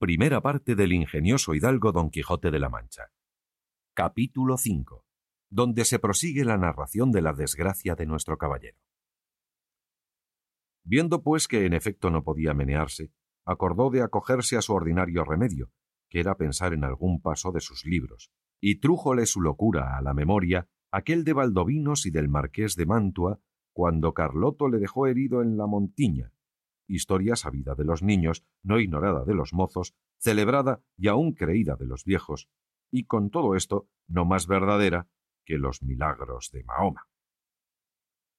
Primera parte del ingenioso hidalgo Don Quijote de la Mancha. Capítulo 5. Donde se prosigue la narración de la desgracia de nuestro caballero. Viendo pues que en efecto no podía menearse, acordó de acogerse a su ordinario remedio, que era pensar en algún paso de sus libros, y trújole su locura a la memoria aquel de Valdovinos y del marqués de Mantua, cuando Carloto le dejó herido en la montiña, historia sabida de los niños, no ignorada de los mozos, celebrada y aún creída de los viejos, y con todo esto no más verdadera que los milagros de Mahoma.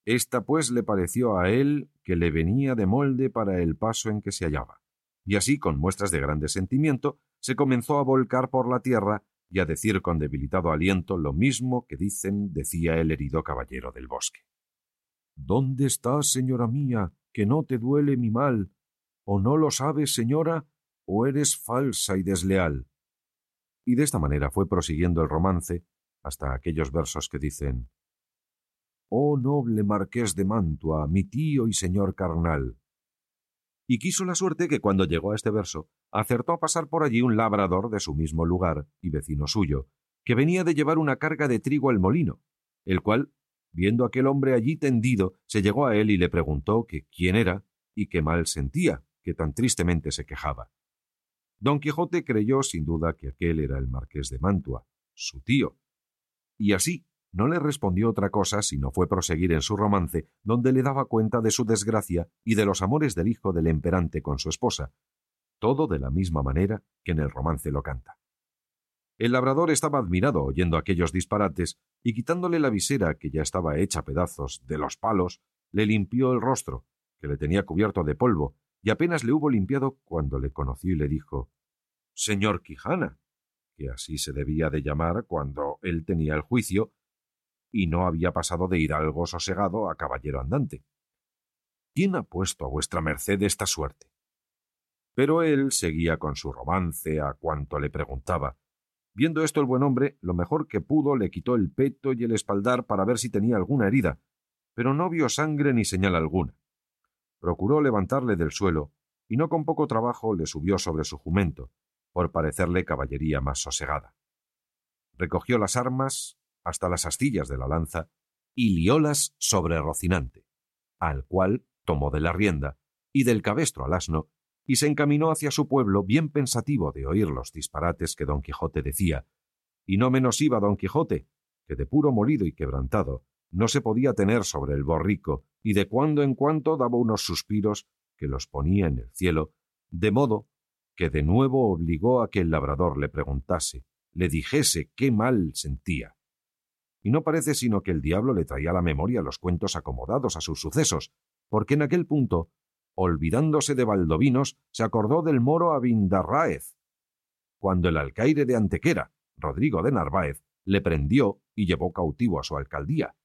Esta pues le pareció a él que le venía de molde para el paso en que se hallaba, y así con muestras de grande sentimiento se comenzó a volcar por la tierra y a decir con debilitado aliento lo mismo que dicen decía el herido caballero del bosque. ¿Dónde estás, señora mía, que no te duele mi mal, o no lo sabes, señora, o eres falsa y desleal. Y de esta manera fue prosiguiendo el romance hasta aquellos versos que dicen Oh noble marqués de Mantua, mi tío y señor carnal. Y quiso la suerte que cuando llegó a este verso, acertó a pasar por allí un labrador de su mismo lugar y vecino suyo, que venía de llevar una carga de trigo al molino, el cual Viendo aquel hombre allí tendido, se llegó a él y le preguntó que quién era y qué mal sentía, que tan tristemente se quejaba. Don Quijote creyó sin duda que aquel era el marqués de Mantua, su tío, y así no le respondió otra cosa sino fue proseguir en su romance, donde le daba cuenta de su desgracia y de los amores del hijo del emperante con su esposa, todo de la misma manera que en el romance lo canta. El labrador estaba admirado oyendo aquellos disparates, y quitándole la visera, que ya estaba hecha pedazos, de los palos, le limpió el rostro, que le tenía cubierto de polvo, y apenas le hubo limpiado cuando le conoció y le dijo Señor Quijana, que así se debía de llamar cuando él tenía el juicio, y no había pasado de hidalgo sosegado a caballero andante. ¿Quién ha puesto a vuestra merced esta suerte? Pero él seguía con su romance a cuanto le preguntaba, Viendo esto el buen hombre, lo mejor que pudo, le quitó el peto y el espaldar para ver si tenía alguna herida, pero no vio sangre ni señal alguna. Procuró levantarle del suelo, y no con poco trabajo le subió sobre su jumento, por parecerle caballería más sosegada. Recogió las armas hasta las astillas de la lanza y liólas sobre Rocinante, al cual tomó de la rienda y del cabestro al asno y se encaminó hacia su pueblo bien pensativo de oír los disparates que don Quijote decía, y no menos iba don Quijote, que de puro molido y quebrantado no se podía tener sobre el borrico, y de cuando en cuando daba unos suspiros que los ponía en el cielo, de modo que de nuevo obligó a que el labrador le preguntase, le dijese qué mal sentía. Y no parece sino que el diablo le traía a la memoria los cuentos acomodados a sus sucesos, porque en aquel punto olvidándose de Valdovinos, se acordó del moro Abindarráez, cuando el alcaide de Antequera, Rodrigo de Narváez, le prendió y llevó cautivo a su alcaldía.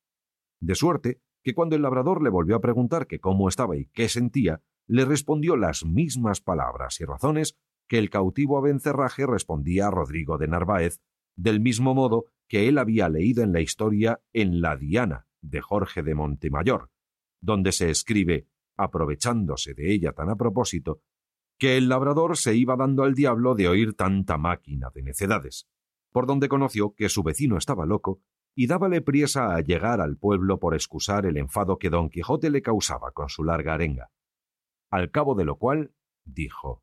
De suerte que cuando el labrador le volvió a preguntar que cómo estaba y qué sentía, le respondió las mismas palabras y razones que el cautivo Abencerraje respondía a Rodrigo de Narváez, del mismo modo que él había leído en la historia en La Diana de Jorge de Montemayor, donde se escribe aprovechándose de ella tan a propósito, que el labrador se iba dando al diablo de oír tanta máquina de necedades, por donde conoció que su vecino estaba loco y dábale priesa a llegar al pueblo por excusar el enfado que don Quijote le causaba con su larga arenga. al cabo de lo cual dijo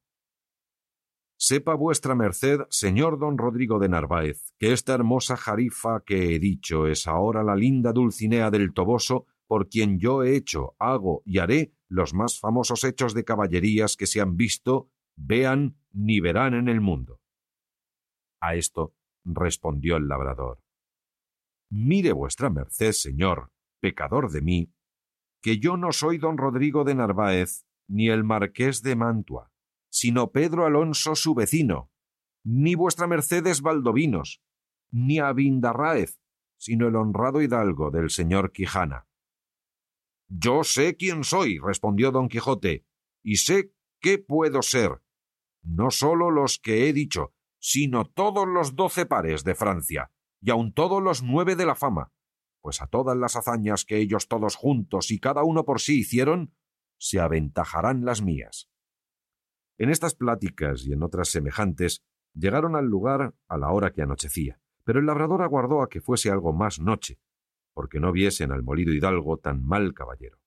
Sepa vuestra merced, señor don Rodrigo de Narváez, que esta hermosa jarifa que he dicho es ahora la linda Dulcinea del Toboso, por quien yo he hecho, hago y haré los más famosos hechos de caballerías que se han visto, vean ni verán en el mundo. A esto respondió el labrador. Mire vuestra merced, señor, pecador de mí, que yo no soy don Rodrigo de Narváez, ni el marqués de Mantua sino Pedro Alonso su vecino, ni vuestra Mercedes Valdovinos, ni Abindarráez, sino el honrado hidalgo del señor Quijana. Yo sé quién soy, respondió don Quijote, y sé qué puedo ser, no sólo los que he dicho, sino todos los doce pares de Francia, y aun todos los nueve de la fama, pues a todas las hazañas que ellos todos juntos y cada uno por sí hicieron, se aventajarán las mías. En estas pláticas y en otras semejantes llegaron al lugar a la hora que anochecía, pero el labrador aguardó a que fuese algo más noche, porque no viesen al molido hidalgo tan mal caballero.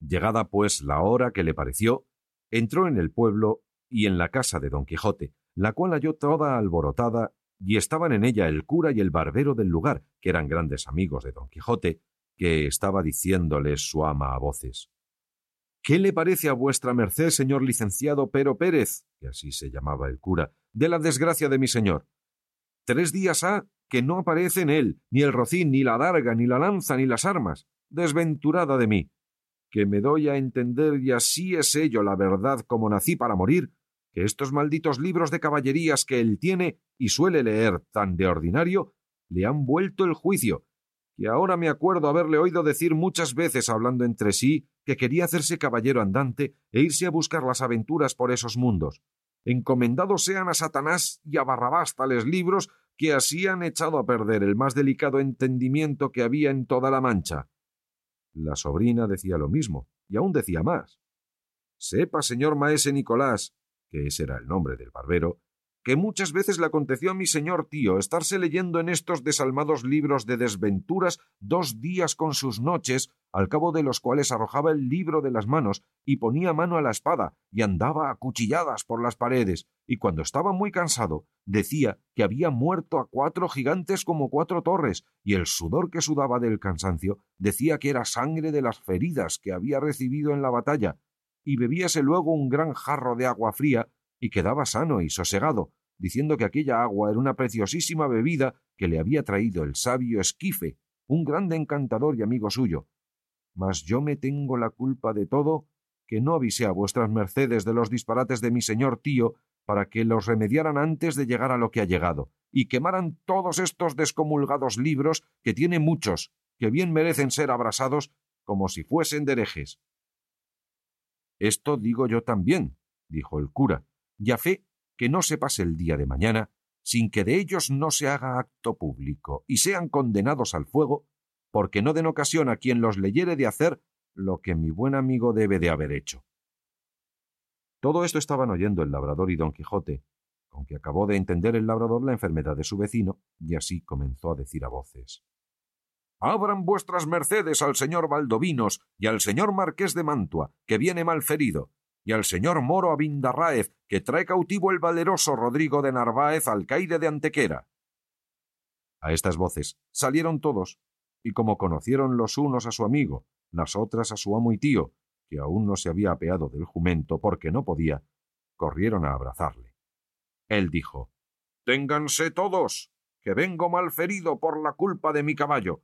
Llegada pues la hora que le pareció, entró en el pueblo y en la casa de don Quijote, la cual halló toda alborotada, y estaban en ella el cura y el barbero del lugar, que eran grandes amigos de don Quijote, que estaba diciéndoles su ama a voces ¿Qué le parece a vuestra merced, señor licenciado Pero Pérez, que así se llamaba el cura, de la desgracia de mi señor? Tres días ha que no aparece en él ni el rocín, ni la darga, ni la lanza, ni las armas. Desventurada de mí. Que me doy a entender, y así es ello la verdad como nací para morir, que estos malditos libros de caballerías que él tiene y suele leer tan de ordinario, le han vuelto el juicio, que ahora me acuerdo haberle oído decir muchas veces hablando entre sí que quería hacerse caballero andante e irse a buscar las aventuras por esos mundos. Encomendados sean a Satanás y a Barrabás tales libros que así han echado a perder el más delicado entendimiento que había en toda la Mancha. La sobrina decía lo mismo, y aún decía más. Sepa, señor maese Nicolás, que ese era el nombre del barbero, que muchas veces le aconteció a mi señor tío estarse leyendo en estos desalmados libros de desventuras dos días con sus noches, al cabo de los cuales arrojaba el libro de las manos y ponía mano a la espada y andaba a cuchilladas por las paredes, y cuando estaba muy cansado decía que había muerto a cuatro gigantes como cuatro torres, y el sudor que sudaba del cansancio decía que era sangre de las feridas que había recibido en la batalla, y bebíase luego un gran jarro de agua fría y quedaba sano y sosegado, diciendo que aquella agua era una preciosísima bebida que le había traído el sabio Esquife, un grande encantador y amigo suyo. Mas yo me tengo la culpa de todo, que no avisé a vuestras mercedes de los disparates de mi señor tío para que los remediaran antes de llegar a lo que ha llegado, y quemaran todos estos descomulgados libros, que tiene muchos, que bien merecen ser abrasados como si fuesen de herejes. Esto digo yo también, dijo el cura, y a fe que no se pase el día de mañana sin que de ellos no se haga acto público y sean condenados al fuego, porque no den ocasión a quien los leyere de hacer lo que mi buen amigo debe de haber hecho. Todo esto estaban oyendo el labrador y don Quijote, con que acabó de entender el labrador la enfermedad de su vecino, y así comenzó a decir a voces Abran vuestras mercedes al señor Valdovinos y al señor marqués de Mantua, que viene mal ferido, y al señor Moro Abindarráez, que trae cautivo el valeroso Rodrigo de Narváez, alcaide de Antequera. A estas voces salieron todos, y como conocieron los unos a su amigo, las otras a su amo y tío, que aún no se había apeado del jumento porque no podía, corrieron a abrazarle. Él dijo Ténganse todos, que vengo mal ferido por la culpa de mi caballo.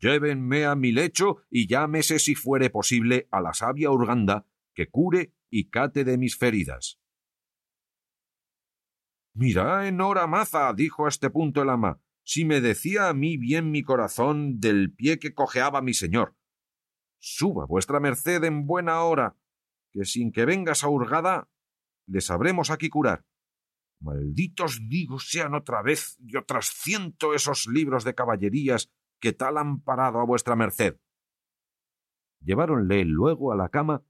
Llévenme a mi lecho y llámese si fuere posible a la sabia Urganda, que cure y cate de mis feridas. Mira, en hora maza, dijo a este punto el ama, si me decía a mí bien mi corazón del pie que cojeaba mi señor. Suba vuestra merced en buena hora, que sin que vengas a hurgada, le sabremos aquí curar. Malditos digo sean otra vez y otras ciento esos libros de caballerías que tal han parado a vuestra merced. Lleváronle luego a la cama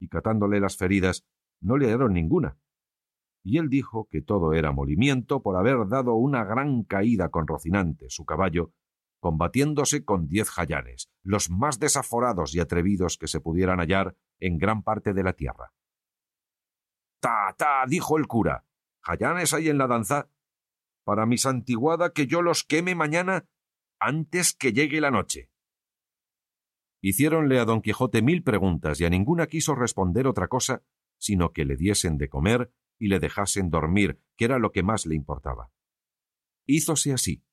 y catándole las feridas, no le dieron ninguna. Y él dijo que todo era molimiento por haber dado una gran caída con Rocinante, su caballo, combatiéndose con diez jayanes, los más desaforados y atrevidos que se pudieran hallar en gran parte de la tierra. Ta, ta, dijo el cura. ¿Jayanes hay en la danza? Para mi santiguada que yo los queme mañana antes que llegue la noche. Hiciéronle a don Quijote mil preguntas y a ninguna quiso responder otra cosa sino que le diesen de comer y le dejasen dormir, que era lo que más le importaba. Hízose así,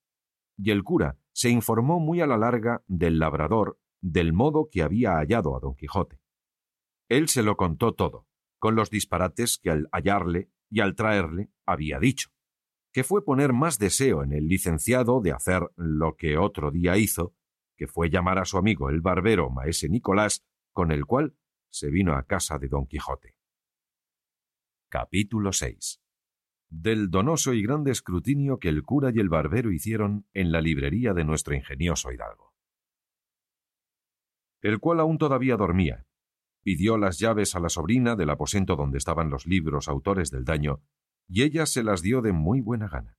y el cura se informó muy a la larga del labrador del modo que había hallado a don Quijote. Él se lo contó todo, con los disparates que al hallarle y al traerle había dicho, que fue poner más deseo en el licenciado de hacer lo que otro día hizo, que fue llamar a su amigo el barbero maese Nicolás, con el cual se vino a casa de don Quijote. Capítulo 6 Del donoso y grande escrutinio que el cura y el barbero hicieron en la librería de nuestro ingenioso hidalgo. El cual aún todavía dormía, pidió las llaves a la sobrina del aposento donde estaban los libros autores del daño, y ella se las dio de muy buena gana.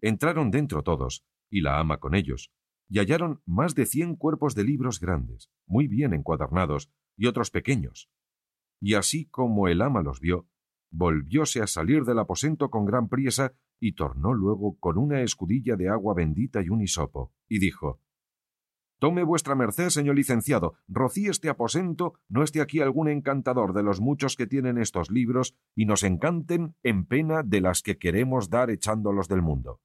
Entraron dentro todos, y la ama con ellos, y hallaron más de cien cuerpos de libros grandes, muy bien encuadernados, y otros pequeños. Y así como el ama los vio, volvióse a salir del aposento con gran priesa y tornó luego con una escudilla de agua bendita y un hisopo, y dijo Tome vuestra merced, señor licenciado, rocí este aposento, no esté aquí algún encantador de los muchos que tienen estos libros, y nos encanten en pena de las que queremos dar echándolos del mundo.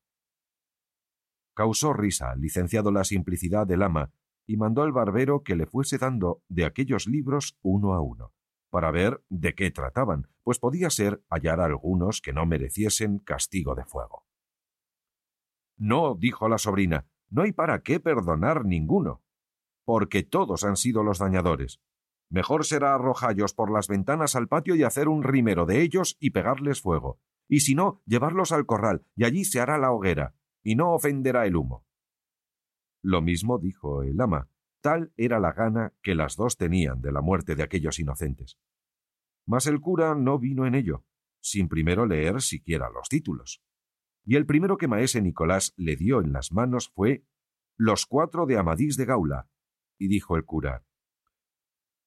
Causó risa licenciado la simplicidad del ama, y mandó al barbero que le fuese dando de aquellos libros uno a uno, para ver de qué trataban, pues podía ser hallar algunos que no mereciesen castigo de fuego. No, dijo la sobrina, no hay para qué perdonar ninguno, porque todos han sido los dañadores. Mejor será arrojallos por las ventanas al patio y hacer un rimero de ellos y pegarles fuego, y si no, llevarlos al corral, y allí se hará la hoguera, y no ofenderá el humo. Lo mismo dijo el ama, tal era la gana que las dos tenían de la muerte de aquellos inocentes. Mas el cura no vino en ello, sin primero leer siquiera los títulos y el primero que maese Nicolás le dio en las manos fue Los cuatro de Amadís de Gaula, y dijo el cura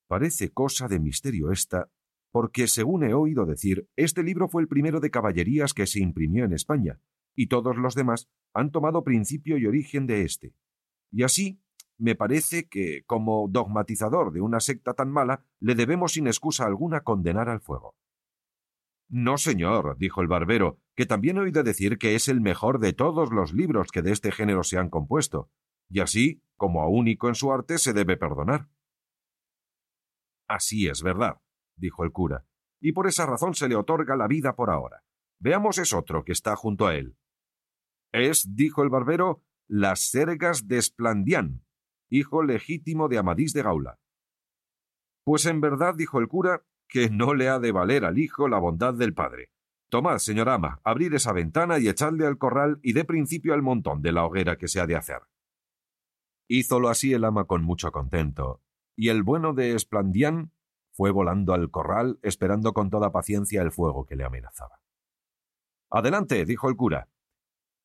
Parece cosa de misterio esta, porque según he oído decir, este libro fue el primero de caballerías que se imprimió en España, y todos los demás han tomado principio y origen de éste. Y así me parece que, como dogmatizador de una secta tan mala, le debemos sin excusa alguna condenar al fuego. No, señor, dijo el barbero, que también he oído decir que es el mejor de todos los libros que de este género se han compuesto, y así, como a único en su arte, se debe perdonar. Así es verdad, dijo el cura, y por esa razón se le otorga la vida por ahora. Veamos es otro que está junto a él. Es, dijo el barbero, las Sergas de Esplandián, hijo legítimo de Amadís de Gaula. Pues en verdad, dijo el cura, que no le ha de valer al hijo la bondad del padre. Tomad, señor ama, abrid esa ventana y echadle al corral y dé principio al montón de la hoguera que se ha de hacer. Hízolo así el ama con mucho contento, y el bueno de Esplandián fue volando al corral esperando con toda paciencia el fuego que le amenazaba. Adelante, dijo el cura.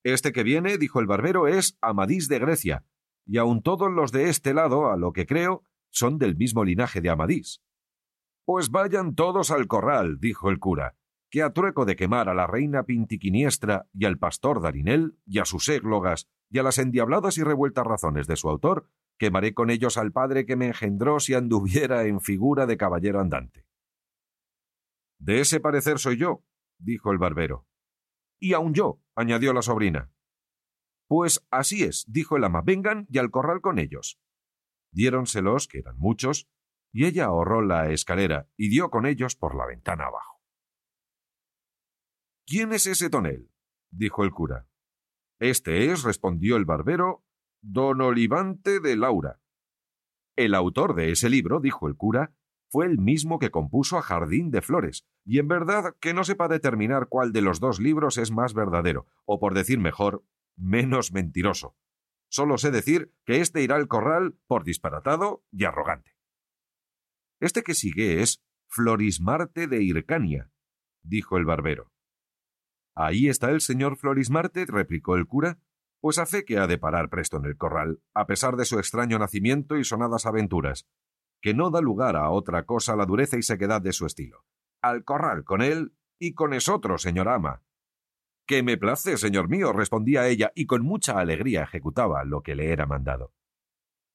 Este que viene, dijo el barbero, es Amadís de Grecia, y aun todos los de este lado, a lo que creo, son del mismo linaje de Amadís. Pues vayan todos al corral, dijo el cura, que a trueco de quemar a la reina Pintiquiniestra y al pastor Darinel y a sus églogas y a las endiabladas y revueltas razones de su autor, quemaré con ellos al padre que me engendró si anduviera en figura de caballero andante. De ese parecer soy yo, dijo el barbero. Y aun yo, añadió la sobrina. Pues así es, dijo el ama, vengan y al corral con ellos. Diéronselos, que eran muchos, y ella ahorró la escalera y dio con ellos por la ventana abajo. ¿Quién es ese tonel? dijo el cura. Este es, respondió el barbero, don Olivante de Laura. El autor de ese libro, dijo el cura, fue el mismo que compuso a Jardín de Flores, y en verdad que no sepa determinar cuál de los dos libros es más verdadero, o por decir mejor, menos mentiroso. Solo sé decir que éste irá al corral por disparatado y arrogante. Este que sigue es Florismarte de Hircania, dijo el barbero. Ahí está el señor Florismarte, replicó el cura, pues a fe que ha de parar presto en el corral, a pesar de su extraño nacimiento y sonadas aventuras. Que no da lugar a otra cosa la dureza y sequedad de su estilo. Al corral con él y con esotro, señor ama. Que me place, señor mío, respondía ella, y con mucha alegría ejecutaba lo que le era mandado.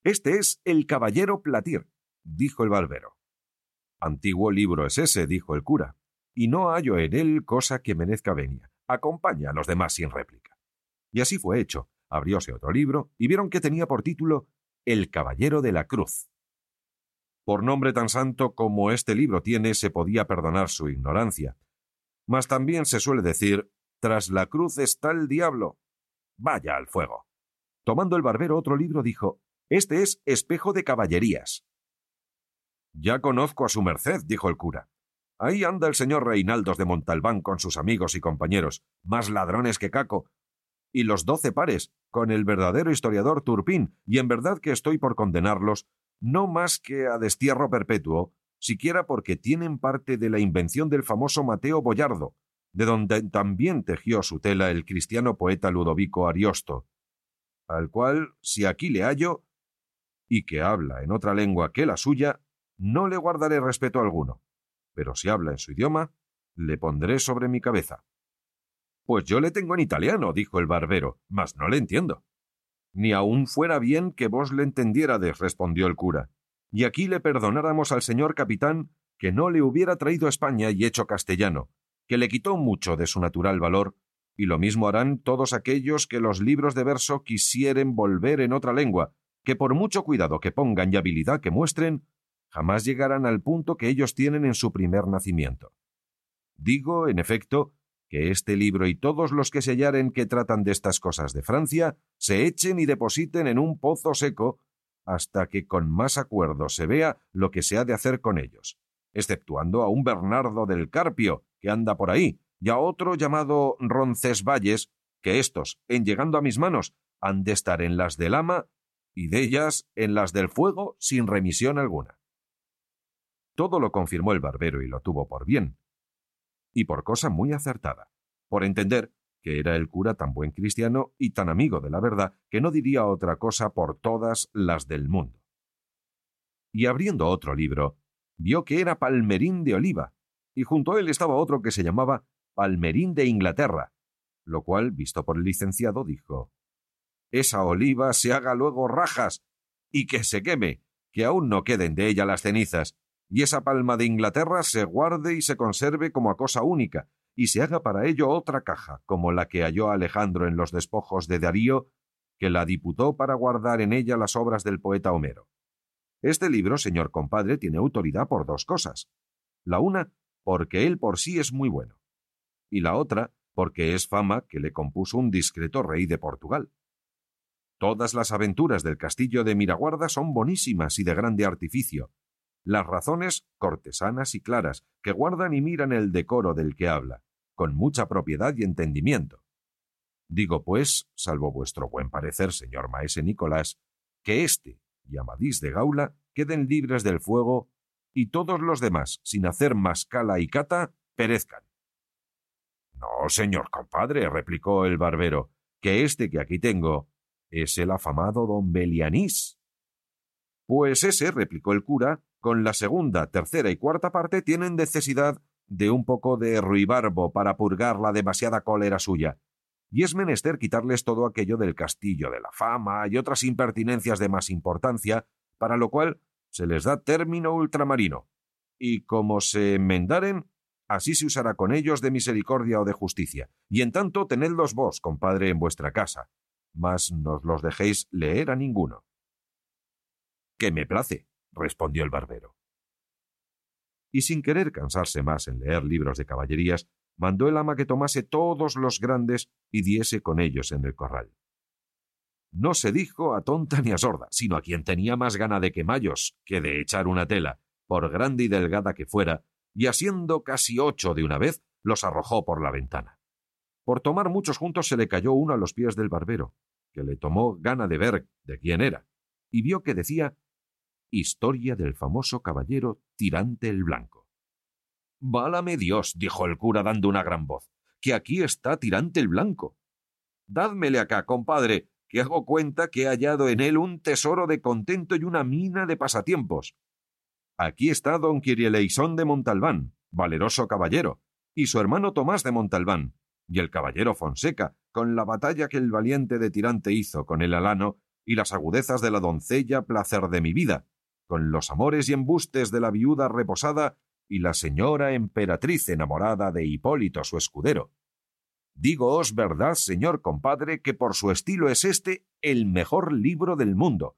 Este es el caballero Platir, dijo el barbero. Antiguo libro es ese, dijo el cura, y no hallo en él cosa que merezca venia. Acompaña a los demás sin réplica. Y así fue hecho. Abrióse otro libro y vieron que tenía por título El Caballero de la Cruz. Por nombre tan santo como este libro tiene, se podía perdonar su ignorancia. Mas también se suele decir tras la cruz está el diablo. Vaya al fuego. Tomando el barbero otro libro, dijo Este es espejo de caballerías. Ya conozco a su merced, dijo el cura. Ahí anda el señor Reinaldos de Montalbán con sus amigos y compañeros, más ladrones que Caco, y los doce pares, con el verdadero historiador Turpín, y en verdad que estoy por condenarlos, no más que a destierro perpetuo, siquiera porque tienen parte de la invención del famoso Mateo Boyardo, de donde también tejió su tela el cristiano poeta Ludovico Ariosto, al cual, si aquí le hallo, y que habla en otra lengua que la suya, no le guardaré respeto alguno pero si habla en su idioma, le pondré sobre mi cabeza. Pues yo le tengo en italiano, dijo el barbero, mas no le entiendo. Ni aun fuera bien que vos le entendiérades, respondió el cura, y aquí le perdonáramos al señor capitán que no le hubiera traído a España y hecho castellano, que le quitó mucho de su natural valor, y lo mismo harán todos aquellos que los libros de verso quisieren volver en otra lengua, que por mucho cuidado que pongan y habilidad que muestren, jamás llegarán al punto que ellos tienen en su primer nacimiento. Digo, en efecto, que este libro y todos los que se hallaren que tratan de estas cosas de Francia se echen y depositen en un pozo seco hasta que con más acuerdo se vea lo que se ha de hacer con ellos, exceptuando a un Bernardo del Carpio que anda por ahí, y a otro llamado Roncesvalles, que éstos, en llegando a mis manos, han de estar en las del ama y de ellas en las del fuego sin remisión alguna. Todo lo confirmó el barbero y lo tuvo por bien, y por cosa muy acertada, por entender que era el cura tan buen cristiano y tan amigo de la verdad que no diría otra cosa por todas las del mundo. Y abriendo otro libro, vio que era Palmerín de Oliva, y junto a él estaba otro que se llamaba Palmerín de Inglaterra, lo cual, visto por el licenciado, dijo Esa oliva se haga luego rajas, y que se queme, que aún no queden de ella las cenizas, y esa palma de Inglaterra se guarde y se conserve como a cosa única, y se haga para ello otra caja, como la que halló Alejandro en los despojos de Darío, que la diputó para guardar en ella las obras del poeta Homero. Este libro, señor compadre, tiene autoridad por dos cosas. La una, porque él por sí es muy bueno, y la otra, porque es fama que le compuso un discreto rey de Portugal. Todas las aventuras del castillo de Miraguarda son bonísimas y de grande artificio, las razones cortesanas y claras, que guardan y miran el decoro del que habla, con mucha propiedad y entendimiento. Digo, pues, salvo vuestro buen parecer, señor maese Nicolás, que éste y Amadís de Gaula queden libres del fuego y todos los demás, sin hacer más cala y cata, perezcan. No, señor compadre, replicó el barbero, que este que aquí tengo es el afamado don Belianís. Pues ese, replicó el cura, con la segunda, tercera y cuarta parte tienen necesidad de un poco de ruibarbo para purgar la demasiada cólera suya, y es menester quitarles todo aquello del castillo de la fama y otras impertinencias de más importancia, para lo cual se les da término ultramarino, y como se enmendaren, así se usará con ellos de misericordia o de justicia, y en tanto tenedlos vos, compadre, en vuestra casa, mas nos los dejéis leer a ninguno. Que me place, respondió el barbero. Y sin querer cansarse más en leer libros de caballerías, mandó el ama que tomase todos los grandes y diese con ellos en el corral. No se dijo a tonta ni a sorda, sino a quien tenía más gana de quemallos que de echar una tela, por grande y delgada que fuera, y asiendo casi ocho de una vez, los arrojó por la ventana. Por tomar muchos juntos se le cayó uno a los pies del barbero, que le tomó gana de ver de quién era, y vio que decía Historia del famoso caballero Tirante el Blanco. Válame Dios, dijo el cura dando una gran voz, que aquí está Tirante el Blanco. Dádmele acá, compadre, que hago cuenta que he hallado en él un tesoro de contento y una mina de pasatiempos. Aquí está don Quirieleisón de Montalbán, valeroso caballero, y su hermano Tomás de Montalbán, y el caballero Fonseca, con la batalla que el valiente de Tirante hizo con el alano, y las agudezas de la doncella placer de mi vida, con los amores y embustes de la viuda reposada y la señora emperatriz enamorada de Hipólito su escudero. Dígoos verdad, señor compadre, que por su estilo es este el mejor libro del mundo.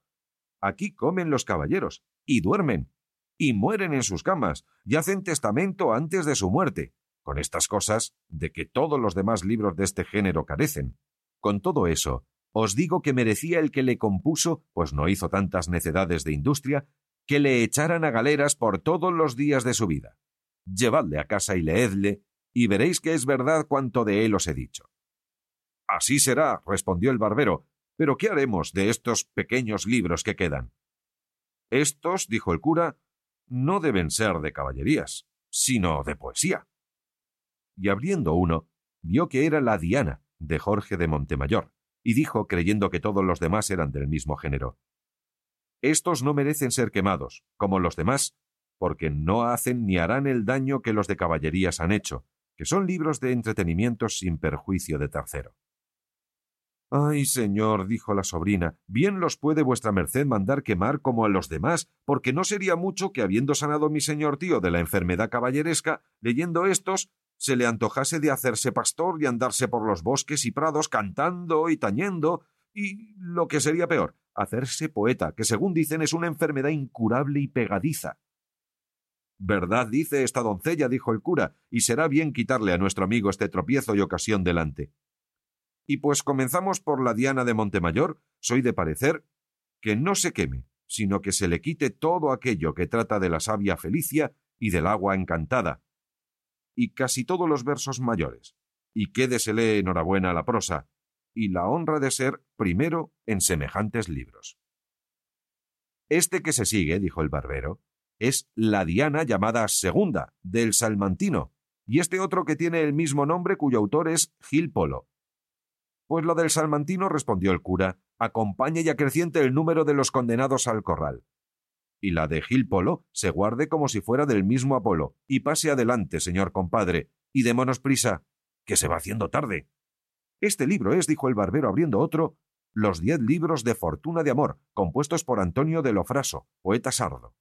Aquí comen los caballeros, y duermen, y mueren en sus camas, y hacen testamento antes de su muerte, con estas cosas de que todos los demás libros de este género carecen. Con todo eso, os digo que merecía el que le compuso, pues no hizo tantas necedades de industria, que le echaran a galeras por todos los días de su vida. Llevadle a casa y leedle, y veréis que es verdad cuanto de él os he dicho. Así será, respondió el barbero, pero ¿qué haremos de estos pequeños libros que quedan? Estos, dijo el cura, no deben ser de caballerías, sino de poesía. Y abriendo uno, vio que era la Diana, de Jorge de Montemayor, y dijo, creyendo que todos los demás eran del mismo género. Estos no merecen ser quemados, como los demás, porque no hacen ni harán el daño que los de caballerías han hecho, que son libros de entretenimiento sin perjuicio de tercero. Ay, señor, dijo la sobrina, bien los puede vuestra merced mandar quemar como a los demás, porque no sería mucho que habiendo sanado mi señor tío de la enfermedad caballeresca, leyendo estos, se le antojase de hacerse pastor y andarse por los bosques y prados cantando y tañendo, y lo que sería peor, hacerse poeta, que según dicen es una enfermedad incurable y pegadiza. Verdad dice esta doncella, dijo el cura, y será bien quitarle a nuestro amigo este tropiezo y ocasión delante. Y pues comenzamos por la Diana de Montemayor, soy de parecer que no se queme, sino que se le quite todo aquello que trata de la sabia Felicia y del agua encantada, y casi todos los versos mayores, y quédesele enhorabuena la prosa, y la honra de ser primero en semejantes libros. Este que se sigue, dijo el barbero, es la Diana llamada Segunda, del Salmantino, y este otro que tiene el mismo nombre cuyo autor es Gil Polo. Pues lo del Salmantino, respondió el cura, acompañe y acreciente el número de los condenados al corral. Y la de Gil Polo se guarde como si fuera del mismo Apolo, y pase adelante, señor compadre, y démonos prisa, que se va haciendo tarde. Este libro es, dijo el barbero abriendo otro, Los diez libros de fortuna de amor, compuestos por Antonio de Lofraso, poeta sardo.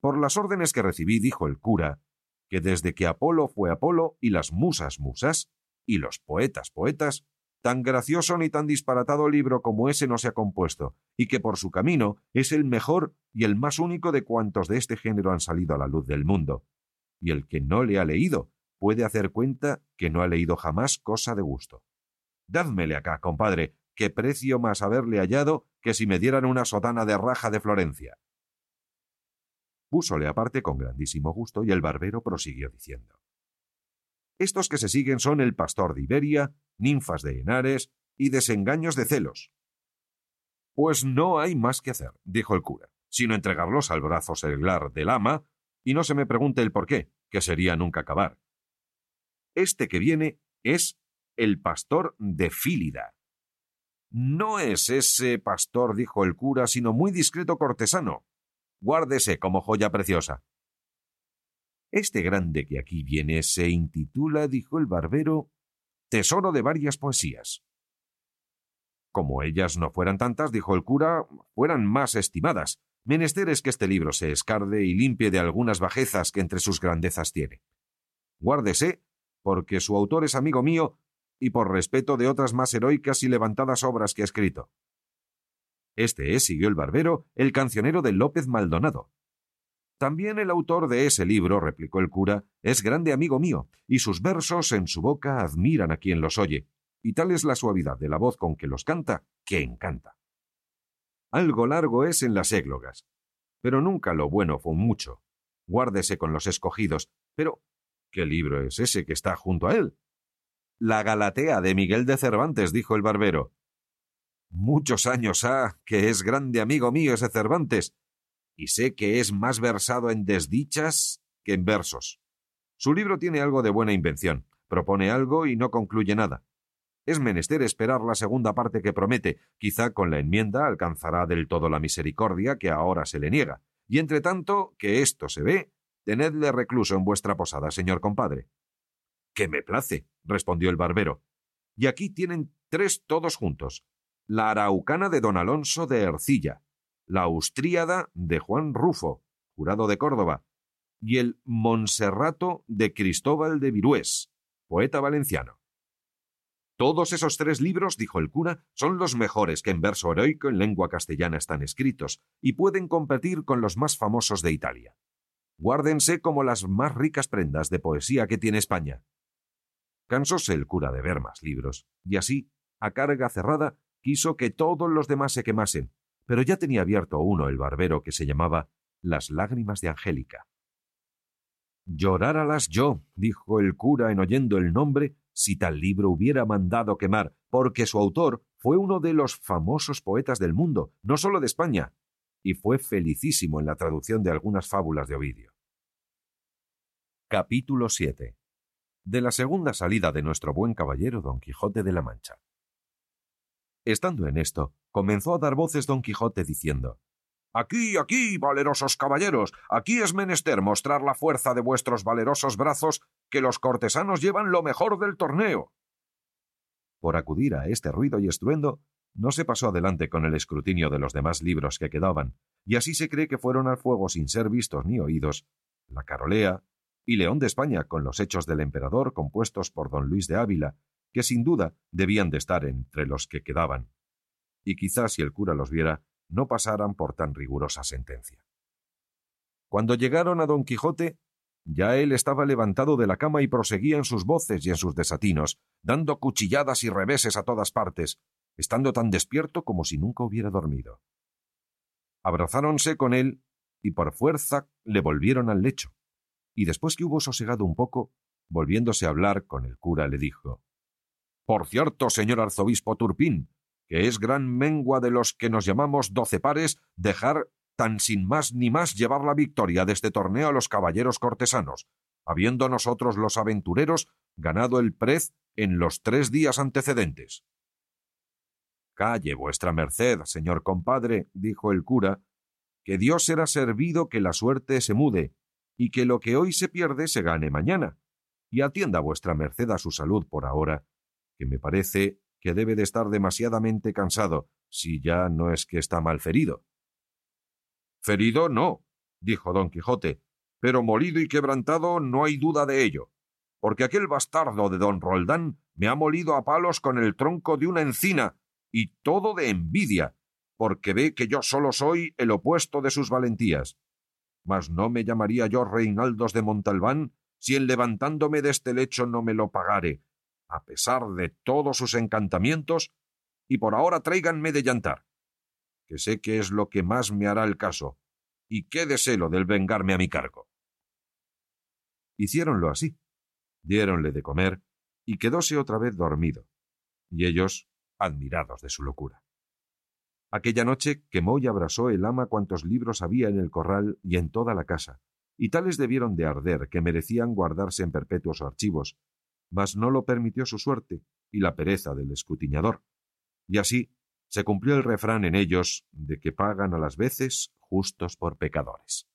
Por las órdenes que recibí, dijo el cura, que desde que Apolo fue Apolo y las musas musas, y los poetas poetas, tan gracioso ni tan disparatado libro como ese no se ha compuesto, y que por su camino es el mejor y el más único de cuantos de este género han salido a la luz del mundo. Y el que no le ha leído puede hacer cuenta que no ha leído jamás cosa de gusto. Dádmele acá, compadre, qué precio más haberle hallado que si me dieran una sotana de raja de Florencia. Púsole aparte con grandísimo gusto y el barbero prosiguió diciendo. Estos que se siguen son el pastor de Iberia, ninfas de Henares y desengaños de celos. Pues no hay más que hacer, dijo el cura, sino entregarlos al brazo seglar del ama, y no se me pregunte el por qué, que sería nunca acabar. Este que viene es el pastor de Fílida. No es ese pastor, dijo el cura, sino muy discreto cortesano, Guárdese como joya preciosa. Este grande que aquí viene se intitula, dijo el barbero, Tesoro de varias poesías. Como ellas no fueran tantas, dijo el cura, fueran más estimadas. Menester es que este libro se escarde y limpie de algunas bajezas que entre sus grandezas tiene. Guárdese, porque su autor es amigo mío y por respeto de otras más heroicas y levantadas obras que ha escrito. Este es, siguió el barbero, el cancionero de López Maldonado. También el autor de ese libro, replicó el cura, es grande amigo mío, y sus versos en su boca admiran a quien los oye, y tal es la suavidad de la voz con que los canta, que encanta. Algo largo es en las églogas, pero nunca lo bueno fue mucho. Guárdese con los escogidos, pero ¿qué libro es ese que está junto a él? La Galatea de Miguel de Cervantes, dijo el barbero. Muchos años ha que es grande amigo mío ese Cervantes, y sé que es más versado en desdichas que en versos. Su libro tiene algo de buena invención, propone algo y no concluye nada. Es menester esperar la segunda parte que promete, quizá con la enmienda alcanzará del todo la misericordia que ahora se le niega, y entre tanto que esto se ve, tenedle recluso en vuestra posada, señor compadre. Que me place, respondió el barbero. Y aquí tienen tres todos juntos. La araucana de don Alonso de Ercilla, la austríada de Juan Rufo, jurado de Córdoba, y el Monserrato de Cristóbal de Virués, poeta valenciano. Todos esos tres libros, dijo el cura, son los mejores que en verso heroico en lengua castellana están escritos, y pueden competir con los más famosos de Italia. Guárdense como las más ricas prendas de poesía que tiene España. Cansóse el cura de ver más libros, y así, a carga cerrada, quiso que todos los demás se quemasen, pero ya tenía abierto uno el barbero que se llamaba Las lágrimas de Angélica. Lloráralas yo, dijo el cura en oyendo el nombre, si tal libro hubiera mandado quemar, porque su autor fue uno de los famosos poetas del mundo, no sólo de España, y fue felicísimo en la traducción de algunas fábulas de Ovidio. Capítulo 7 de la segunda salida de nuestro buen caballero Don Quijote de la Mancha. Estando en esto, comenzó a dar voces Don Quijote diciendo Aquí, aquí, valerosos caballeros, aquí es menester mostrar la fuerza de vuestros valerosos brazos, que los cortesanos llevan lo mejor del torneo. Por acudir a este ruido y estruendo, no se pasó adelante con el escrutinio de los demás libros que quedaban, y así se cree que fueron al fuego sin ser vistos ni oídos la Carolea y León de España con los hechos del emperador compuestos por don Luis de Ávila, que sin duda debían de estar entre los que quedaban, y quizás si el cura los viera, no pasaran por tan rigurosa sentencia. Cuando llegaron a don Quijote, ya él estaba levantado de la cama y proseguía en sus voces y en sus desatinos, dando cuchilladas y reveses a todas partes, estando tan despierto como si nunca hubiera dormido. Abrazáronse con él y por fuerza le volvieron al lecho, y después que hubo sosegado un poco, volviéndose a hablar con el cura, le dijo Por cierto, señor arzobispo Turpín, que es gran mengua de los que nos llamamos doce pares dejar tan sin más ni más llevar la victoria de este torneo a los caballeros cortesanos, habiendo nosotros los aventureros ganado el prez en los tres días antecedentes. Calle vuestra merced, señor compadre, dijo el cura, que Dios será servido que la suerte se mude, y que lo que hoy se pierde se gane mañana, y atienda vuestra merced a su salud por ahora, que me parece que debe de estar demasiadamente cansado, si ya no es que está mal ferido. Ferido no, dijo don Quijote, pero molido y quebrantado no hay duda de ello, porque aquel bastardo de don Roldán me ha molido a palos con el tronco de una encina, y todo de envidia, porque ve que yo solo soy el opuesto de sus valentías. Mas no me llamaría yo Reinaldos de Montalbán si en levantándome de este lecho no me lo pagare, a pesar de todos sus encantamientos, y por ahora tráiganme de llantar, que sé que es lo que más me hará el caso, y qué deseo del vengarme a mi cargo. Hiciéronlo así, diéronle de comer, y quedóse otra vez dormido, y ellos admirados de su locura. Aquella noche quemó y abrasó el ama cuantos libros había en el corral y en toda la casa, y tales debieron de arder que merecían guardarse en perpetuos archivos, mas no lo permitió su suerte y la pereza del escutiñador. Y así se cumplió el refrán en ellos de que pagan a las veces justos por pecadores.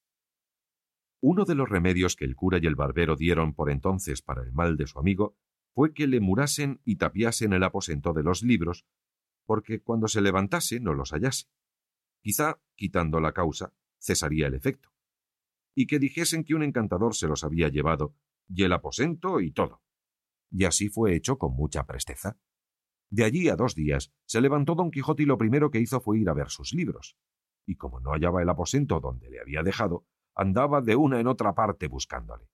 Uno de los remedios que el cura y el barbero dieron por entonces para el mal de su amigo fue que le murasen y tapiasen el aposento de los libros, porque cuando se levantase no los hallase. Quizá, quitando la causa, cesaría el efecto. Y que dijesen que un encantador se los había llevado, y el aposento y todo y así fue hecho con mucha presteza. De allí a dos días se levantó don Quijote y lo primero que hizo fue ir a ver sus libros, y como no hallaba el aposento donde le había dejado, andaba de una en otra parte buscándole.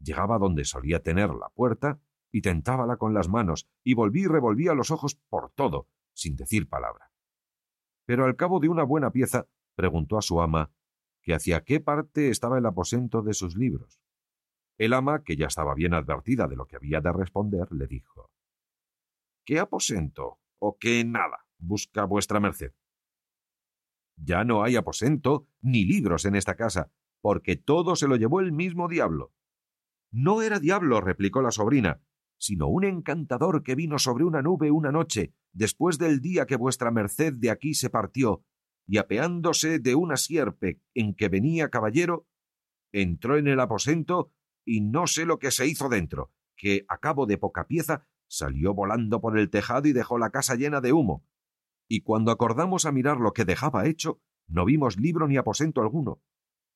Llegaba donde solía tener la puerta y tentábala con las manos, y volví y revolvía los ojos por todo, sin decir palabra. Pero al cabo de una buena pieza preguntó a su ama que hacia qué parte estaba el aposento de sus libros. El ama, que ya estaba bien advertida de lo que había de responder, le dijo ¿Qué aposento o qué nada busca vuestra merced? Ya no hay aposento ni libros en esta casa, porque todo se lo llevó el mismo diablo. No era diablo, replicó la sobrina, sino un encantador que vino sobre una nube una noche, después del día que vuestra merced de aquí se partió, y apeándose de una sierpe en que venía caballero, entró en el aposento y no sé lo que se hizo dentro, que a cabo de poca pieza salió volando por el tejado y dejó la casa llena de humo. Y cuando acordamos a mirar lo que dejaba hecho, no vimos libro ni aposento alguno.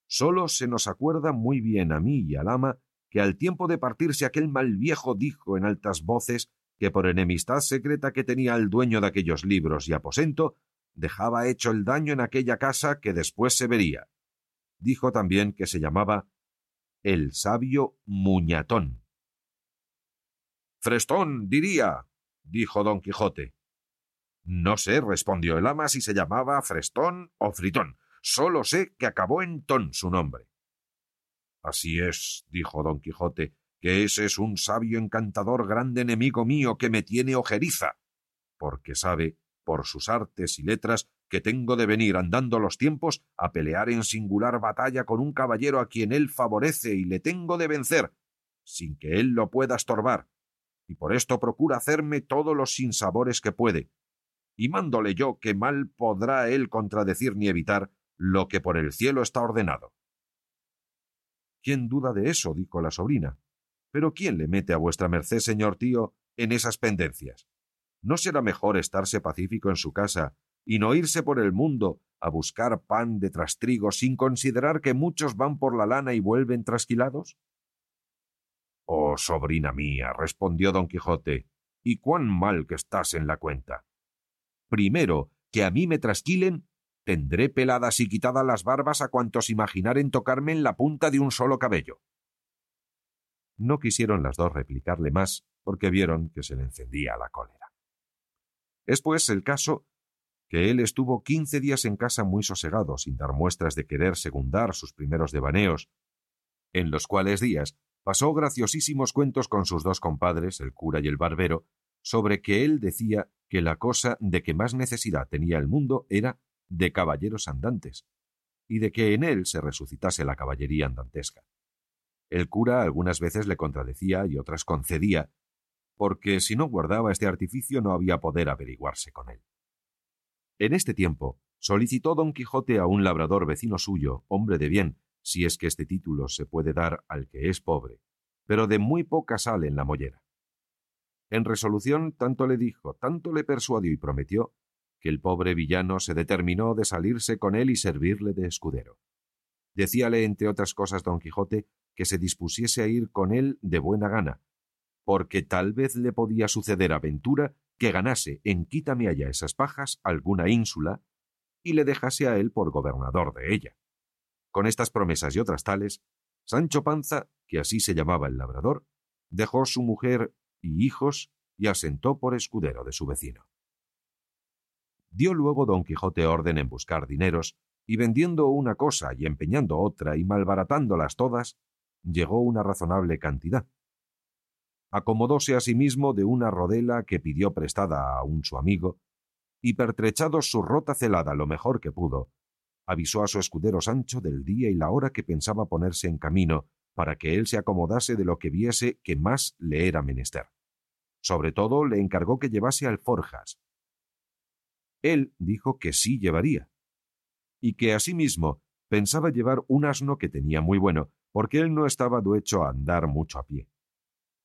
Solo se nos acuerda muy bien a mí y al ama que al tiempo de partirse aquel mal viejo dijo en altas voces que por enemistad secreta que tenía el dueño de aquellos libros y aposento, dejaba hecho el daño en aquella casa que después se vería. Dijo también que se llamaba el sabio Muñatón. Frestón, diría, dijo don Quijote. No sé, respondió el ama, si se llamaba Frestón o Fritón. Solo sé que acabó en ton su nombre. Así es, dijo don Quijote, que ese es un sabio encantador grande enemigo mío que me tiene ojeriza, porque sabe, por sus artes y letras, que tengo de venir andando los tiempos a pelear en singular batalla con un caballero a quien él favorece y le tengo de vencer, sin que él lo pueda estorbar, y por esto procura hacerme todos los sinsabores que puede, y mándole yo que mal podrá él contradecir ni evitar lo que por el cielo está ordenado. ¿Quién duda de eso? dijo la sobrina. Pero ¿quién le mete a vuestra merced, señor tío, en esas pendencias? ¿No será mejor estarse pacífico en su casa y no irse por el mundo a buscar pan de trastrigo sin considerar que muchos van por la lana y vuelven trasquilados? Oh, sobrina mía, respondió don Quijote, y cuán mal que estás en la cuenta. Primero, que a mí me trasquilen, tendré peladas y quitadas las barbas a cuantos imaginaren tocarme en la punta de un solo cabello. No quisieron las dos replicarle más, porque vieron que se le encendía la cólera. Es pues el caso que él estuvo quince días en casa muy sosegado, sin dar muestras de querer segundar sus primeros devaneos, en los cuales días pasó graciosísimos cuentos con sus dos compadres, el cura y el barbero, sobre que él decía que la cosa de que más necesidad tenía el mundo era de caballeros andantes, y de que en él se resucitase la caballería andantesca. El cura algunas veces le contradecía y otras concedía, porque si no guardaba este artificio no había poder averiguarse con él. En este tiempo solicitó don Quijote a un labrador vecino suyo, hombre de bien, si es que este título se puede dar al que es pobre, pero de muy poca sal en la mollera. En resolución tanto le dijo, tanto le persuadió y prometió, que el pobre villano se determinó de salirse con él y servirle de escudero. Decíale, entre otras cosas, don Quijote, que se dispusiese a ir con él de buena gana, porque tal vez le podía suceder aventura que ganase en quítame allá esas pajas alguna ínsula y le dejase a él por gobernador de ella. Con estas promesas y otras tales, Sancho Panza, que así se llamaba el labrador, dejó su mujer y hijos y asentó por escudero de su vecino. Dio luego don Quijote orden en buscar dineros, y vendiendo una cosa y empeñando otra y malbaratándolas todas, llegó una razonable cantidad. Acomodóse a sí de una rodela que pidió prestada a un su amigo, y pertrechado su rota celada lo mejor que pudo, avisó a su escudero Sancho del día y la hora que pensaba ponerse en camino para que él se acomodase de lo que viese que más le era menester. Sobre todo le encargó que llevase alforjas. Él dijo que sí llevaría, y que asimismo pensaba llevar un asno que tenía muy bueno, porque él no estaba duecho a andar mucho a pie.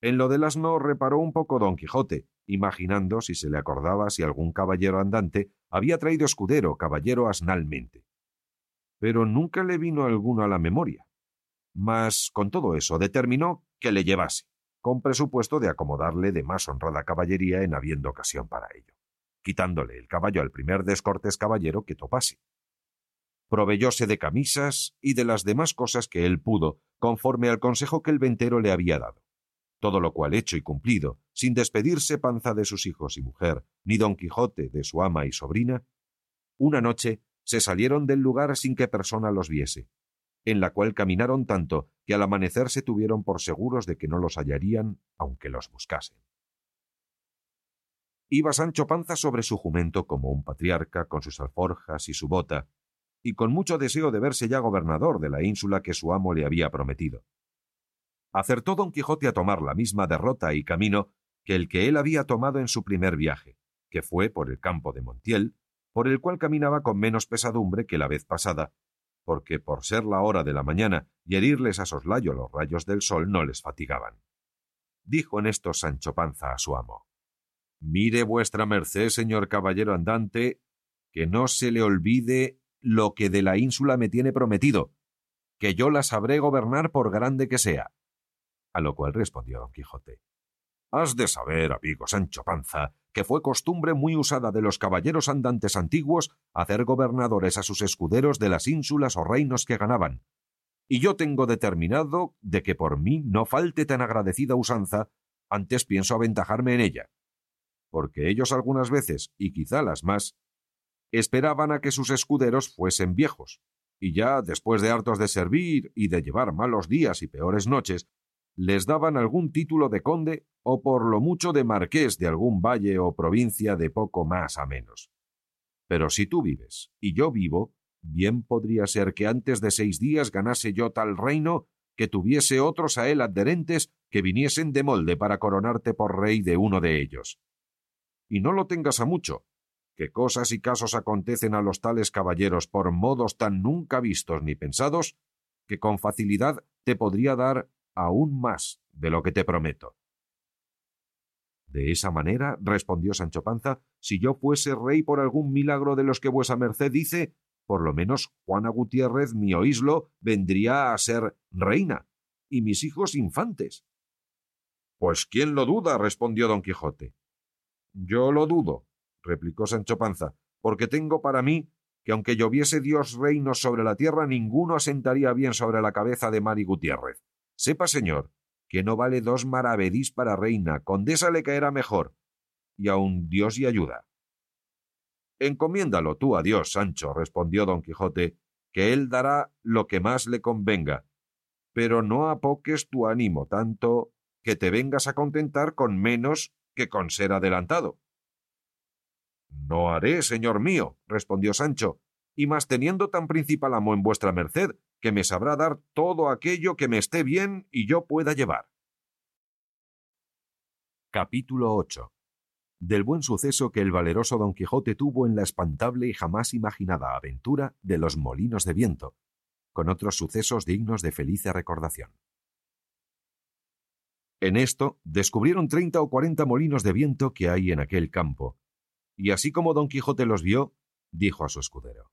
En lo del asno reparó un poco don Quijote, imaginando si se le acordaba si algún caballero andante había traído escudero caballero asnalmente pero nunca le vino alguno a la memoria. Mas, con todo eso, determinó que le llevase, con presupuesto de acomodarle de más honrada caballería en habiendo ocasión para ello, quitándole el caballo al primer descortés caballero que topase. Proveyóse de camisas y de las demás cosas que él pudo, conforme al consejo que el ventero le había dado. Todo lo cual hecho y cumplido, sin despedirse Panza de sus hijos y mujer, ni don Quijote de su ama y sobrina, una noche se salieron del lugar sin que persona los viese, en la cual caminaron tanto que al amanecer se tuvieron por seguros de que no los hallarían aunque los buscasen. Iba Sancho Panza sobre su jumento como un patriarca con sus alforjas y su bota, y con mucho deseo de verse ya gobernador de la ínsula que su amo le había prometido. Acertó don Quijote a tomar la misma derrota y camino que el que él había tomado en su primer viaje, que fue por el campo de Montiel, por el cual caminaba con menos pesadumbre que la vez pasada, porque por ser la hora de la mañana y herirles a soslayo los rayos del sol no les fatigaban. Dijo en esto Sancho Panza a su amo. Mire vuestra merced, señor caballero andante, que no se le olvide lo que de la ínsula me tiene prometido, que yo la sabré gobernar por grande que sea. A lo cual respondió don Quijote. Has de saber, amigo Sancho Panza, que fue costumbre muy usada de los caballeros andantes antiguos hacer gobernadores a sus escuderos de las ínsulas o reinos que ganaban. Y yo tengo determinado de que por mí no falte tan agradecida usanza, antes pienso aventajarme en ella. Porque ellos algunas veces, y quizá las más, esperaban a que sus escuderos fuesen viejos, y ya después de hartos de servir y de llevar malos días y peores noches, les daban algún título de conde o por lo mucho de marqués de algún valle o provincia de poco más a menos. Pero si tú vives y yo vivo, bien podría ser que antes de seis días ganase yo tal reino que tuviese otros a él adherentes que viniesen de molde para coronarte por rey de uno de ellos. Y no lo tengas a mucho, que cosas y casos acontecen a los tales caballeros por modos tan nunca vistos ni pensados, que con facilidad te podría dar aún más de lo que te prometo. De esa manera, respondió Sancho Panza, si yo fuese rey por algún milagro de los que vuesa merced dice, por lo menos Juana Gutiérrez, mi oíslo, vendría a ser reina, y mis hijos infantes. Pues quién lo duda, respondió don Quijote. Yo lo dudo, replicó Sancho Panza, porque tengo para mí que aunque lloviese Dios reinos sobre la tierra, ninguno asentaría bien sobre la cabeza de Mari Gutiérrez. Sepa, señor, que no vale dos maravedís para reina, condesa le caerá mejor, y aun Dios y ayuda. Encomiéndalo tú a Dios, Sancho, respondió don Quijote, que él dará lo que más le convenga, pero no apoques tu ánimo tanto que te vengas a contentar con menos que con ser adelantado. No haré, señor mío, respondió Sancho, y más teniendo tan principal amo en vuestra merced, que me sabrá dar todo aquello que me esté bien y yo pueda llevar. Capítulo 8 Del buen suceso que el valeroso Don Quijote tuvo en la espantable y jamás imaginada aventura de los molinos de viento, con otros sucesos dignos de feliz recordación. En esto descubrieron treinta o cuarenta molinos de viento que hay en aquel campo, y así como Don Quijote los vio, dijo a su escudero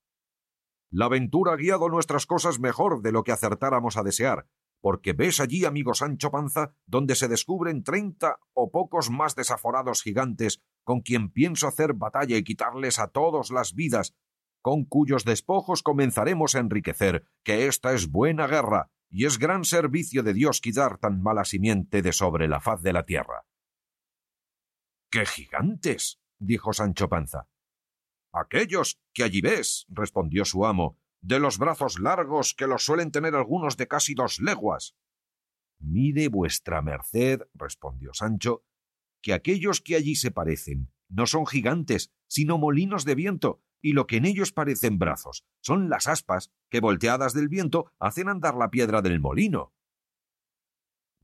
la aventura ha guiado nuestras cosas mejor de lo que acertáramos a desear, porque ves allí, amigo Sancho Panza, donde se descubren treinta o pocos más desaforados gigantes con quien pienso hacer batalla y quitarles a todos las vidas, con cuyos despojos comenzaremos a enriquecer, que esta es buena guerra, y es gran servicio de Dios quitar tan mala simiente de sobre la faz de la tierra. ¡Qué gigantes! dijo Sancho Panza. Aquellos que allí ves, respondió su amo, de los brazos largos que los suelen tener algunos de casi dos leguas. Mire vuestra merced, respondió Sancho, que aquellos que allí se parecen no son gigantes, sino molinos de viento, y lo que en ellos parecen brazos son las aspas que, volteadas del viento, hacen andar la piedra del molino.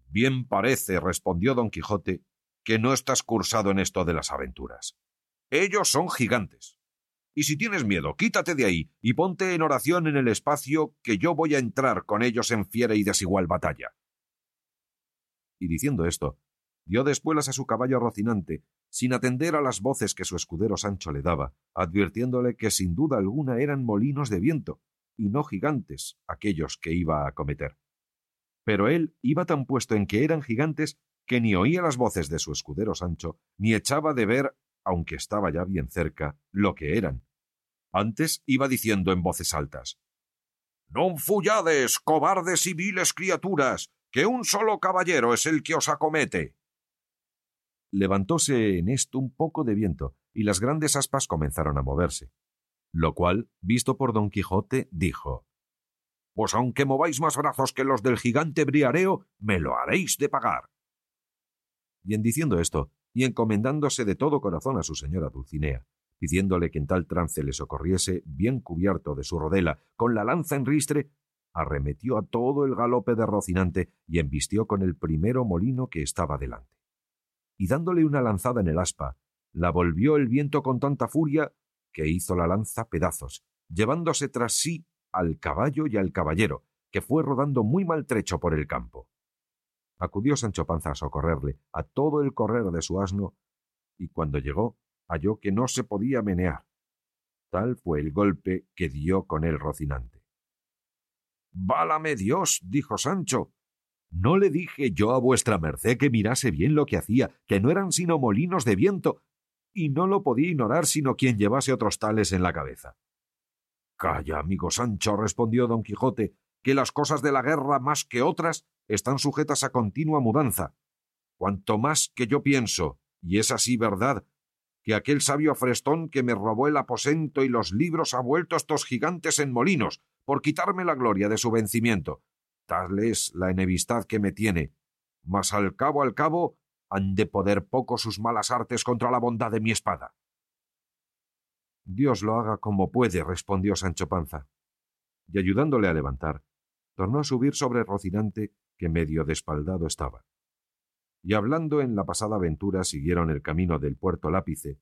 Bien parece, respondió don Quijote, que no estás cursado en esto de las aventuras. Ellos son gigantes, y si tienes miedo, quítate de ahí y ponte en oración en el espacio que yo voy a entrar con ellos en fiera y desigual batalla. Y diciendo esto, dio despuelas a su caballo Rocinante, sin atender a las voces que su escudero Sancho le daba, advirtiéndole que sin duda alguna eran molinos de viento, y no gigantes aquellos que iba a cometer. Pero él iba tan puesto en que eran gigantes que ni oía las voces de su escudero Sancho, ni echaba de ver, aunque estaba ya bien cerca, lo que eran, antes iba diciendo en voces altas Non fullades, cobardes y viles criaturas, que un solo caballero es el que os acomete. Levantóse en esto un poco de viento, y las grandes aspas comenzaron a moverse, lo cual, visto por don Quijote, dijo Pues aunque mováis más brazos que los del gigante Briareo, me lo haréis de pagar. Y en diciendo esto, y encomendándose de todo corazón a su señora Dulcinea, pidiéndole que en tal trance le socorriese, bien cubierto de su rodela, con la lanza en ristre, arremetió a todo el galope de Rocinante y embistió con el primero molino que estaba delante. Y dándole una lanzada en el aspa, la volvió el viento con tanta furia que hizo la lanza pedazos, llevándose tras sí al caballo y al caballero, que fue rodando muy maltrecho por el campo. Acudió Sancho Panza a socorrerle a todo el correr de su asno, y cuando llegó halló que no se podía menear. Tal fue el golpe que dio con él Rocinante. Válame Dios, dijo Sancho. ¿No le dije yo a vuestra merced que mirase bien lo que hacía, que no eran sino molinos de viento, y no lo podía ignorar sino quien llevase otros tales en la cabeza? Calla, amigo Sancho, respondió don Quijote, que las cosas de la guerra más que otras están sujetas a continua mudanza. Cuanto más que yo pienso, y es así verdad, que aquel sabio Frestón que me robó el aposento y los libros ha vuelto estos gigantes en molinos, por quitarme la gloria de su vencimiento. Tal es la enemistad que me tiene. Mas al cabo al cabo han de poder poco sus malas artes contra la bondad de mi espada. Dios lo haga como puede, respondió Sancho Panza. Y ayudándole a levantar, tornó a subir sobre Rocinante, que medio despaldado estaba y hablando en la pasada aventura siguieron el camino del puerto Lápice,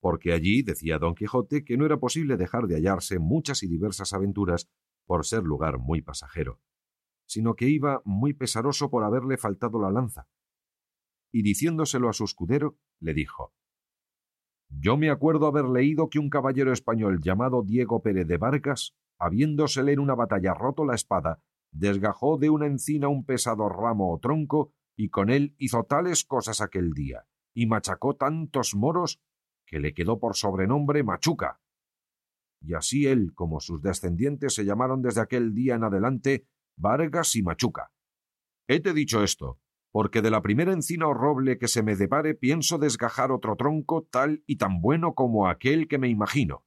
porque allí decía don Quijote que no era posible dejar de hallarse muchas y diversas aventuras por ser lugar muy pasajero, sino que iba muy pesaroso por haberle faltado la lanza. Y diciéndoselo a su escudero, le dijo Yo me acuerdo haber leído que un caballero español llamado Diego Pérez de Vargas, habiéndosele en una batalla roto la espada, desgajó de una encina un pesado ramo o tronco y con él hizo tales cosas aquel día, y machacó tantos moros, que le quedó por sobrenombre Machuca. Y así él como sus descendientes se llamaron desde aquel día en adelante Vargas y Machuca. Hete dicho esto, porque de la primera encina o roble que se me depare pienso desgajar otro tronco tal y tan bueno como aquel que me imagino,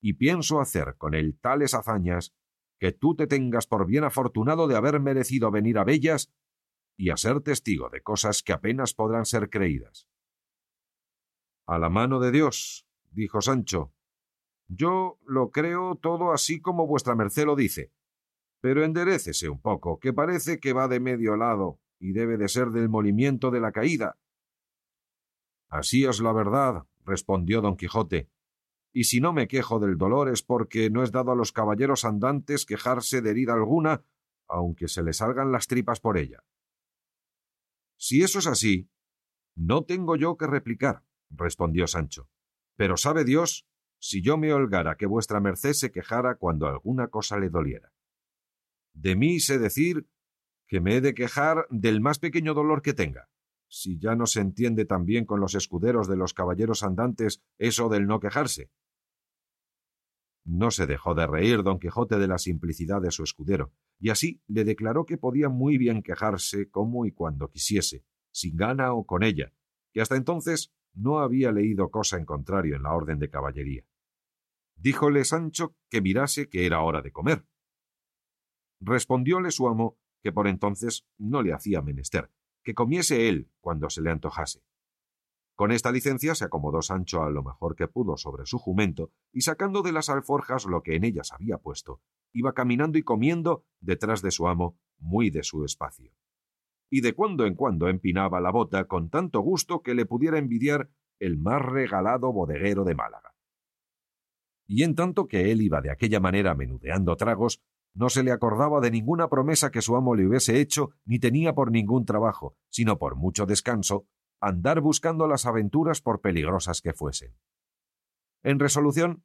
y pienso hacer con él tales hazañas que tú te tengas por bien afortunado de haber merecido venir a Bellas y a ser testigo de cosas que apenas podrán ser creídas. A la mano de Dios, dijo Sancho. Yo lo creo todo así como vuestra merced lo dice. Pero enderécese un poco, que parece que va de medio lado y debe de ser del molimiento de la caída. Así es la verdad, respondió don Quijote, y si no me quejo del dolor es porque no es dado a los caballeros andantes quejarse de herida alguna, aunque se les salgan las tripas por ella. Si eso es así, no tengo yo que replicar, respondió Sancho. Pero sabe Dios si yo me holgara que vuestra merced se quejara cuando alguna cosa le doliera. De mí sé decir que me he de quejar del más pequeño dolor que tenga. Si ya no se entiende tan bien con los escuderos de los caballeros andantes eso del no quejarse. No se dejó de reír don Quijote de la simplicidad de su escudero, y así le declaró que podía muy bien quejarse como y cuando quisiese, sin gana o con ella, que hasta entonces no había leído cosa en contrario en la orden de caballería. Díjole Sancho que mirase que era hora de comer. Respondióle su amo que por entonces no le hacía menester, que comiese él cuando se le antojase. Con esta licencia se acomodó Sancho a lo mejor que pudo sobre su jumento, y sacando de las alforjas lo que en ellas había puesto, iba caminando y comiendo detrás de su amo, muy de su espacio. Y de cuando en cuando empinaba la bota con tanto gusto que le pudiera envidiar el más regalado bodeguero de Málaga. Y en tanto que él iba de aquella manera menudeando tragos, no se le acordaba de ninguna promesa que su amo le hubiese hecho, ni tenía por ningún trabajo, sino por mucho descanso, andar buscando las aventuras por peligrosas que fuesen. En resolución,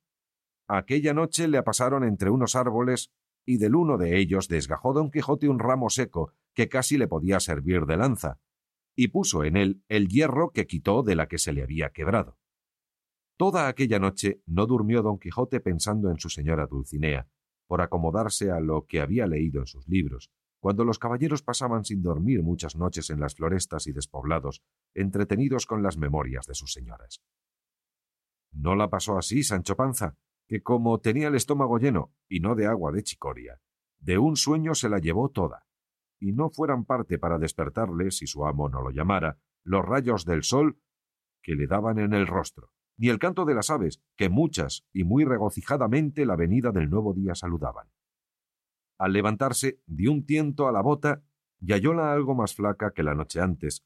aquella noche le pasaron entre unos árboles y del uno de ellos desgajó don Quijote un ramo seco que casi le podía servir de lanza, y puso en él el hierro que quitó de la que se le había quebrado. Toda aquella noche no durmió don Quijote pensando en su señora Dulcinea, por acomodarse a lo que había leído en sus libros, cuando los caballeros pasaban sin dormir muchas noches en las florestas y despoblados, entretenidos con las memorias de sus señoras. No la pasó así Sancho Panza, que como tenía el estómago lleno, y no de agua de chicoria, de un sueño se la llevó toda, y no fueran parte para despertarle, si su amo no lo llamara, los rayos del sol que le daban en el rostro, ni el canto de las aves, que muchas y muy regocijadamente la venida del nuevo día saludaban. Al levantarse, dio un tiento a la bota y hallóla algo más flaca que la noche antes,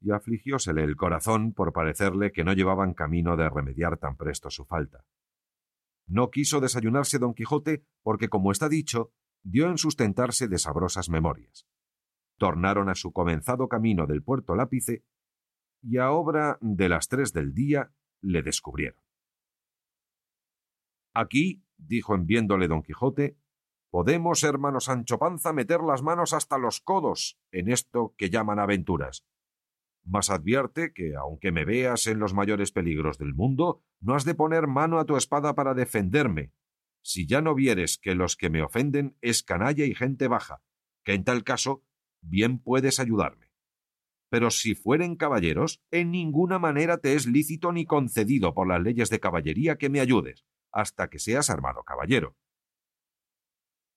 y afligiósele el corazón por parecerle que no llevaban camino de remediar tan presto su falta. No quiso desayunarse don Quijote porque, como está dicho, dio en sustentarse de sabrosas memorias. Tornaron a su comenzado camino del puerto Lápice y a obra de las tres del día le descubrieron. Aquí, dijo en viéndole don Quijote, podemos, hermano Sancho Panza, meter las manos hasta los codos en esto que llaman aventuras. Mas advierte que, aunque me veas en los mayores peligros del mundo, no has de poner mano a tu espada para defenderme, si ya no vieres que los que me ofenden es canalla y gente baja, que en tal caso bien puedes ayudarme. Pero si fueren caballeros, en ninguna manera te es lícito ni concedido por las leyes de caballería que me ayudes, hasta que seas armado caballero.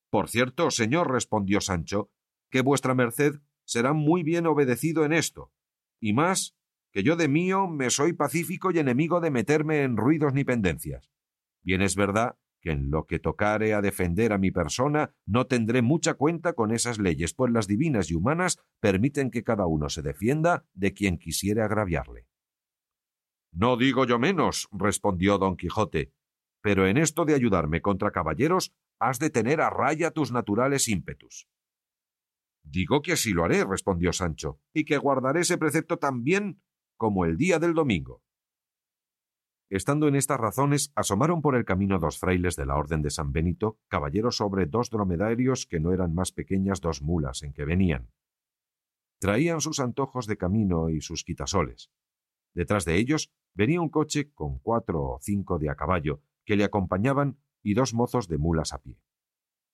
Por cierto, señor, respondió Sancho, que vuestra merced será muy bien obedecido en esto, y más que yo de mío me soy pacífico y enemigo de meterme en ruidos ni pendencias. Bien es verdad que en lo que tocare a defender a mi persona no tendré mucha cuenta con esas leyes, pues las divinas y humanas permiten que cada uno se defienda de quien quisiere agraviarle. No digo yo menos, respondió don Quijote, pero en esto de ayudarme contra caballeros has de tener a raya tus naturales ímpetus. Digo que así lo haré, respondió Sancho, y que guardaré ese precepto tan bien como el día del domingo. Estando en estas razones, asomaron por el camino dos frailes de la Orden de San Benito, caballeros sobre dos dromedarios que no eran más pequeñas dos mulas en que venían. Traían sus antojos de camino y sus quitasoles. Detrás de ellos venía un coche con cuatro o cinco de a caballo, que le acompañaban, y dos mozos de mulas a pie.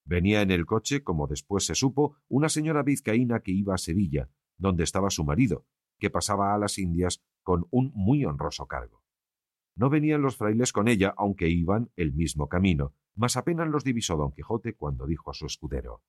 Venía en el coche, como después se supo, una señora vizcaína que iba a Sevilla, donde estaba su marido, que pasaba a las Indias con un muy honroso cargo. No venían los frailes con ella, aunque iban el mismo camino, mas apenas los divisó don Quijote cuando dijo a su escudero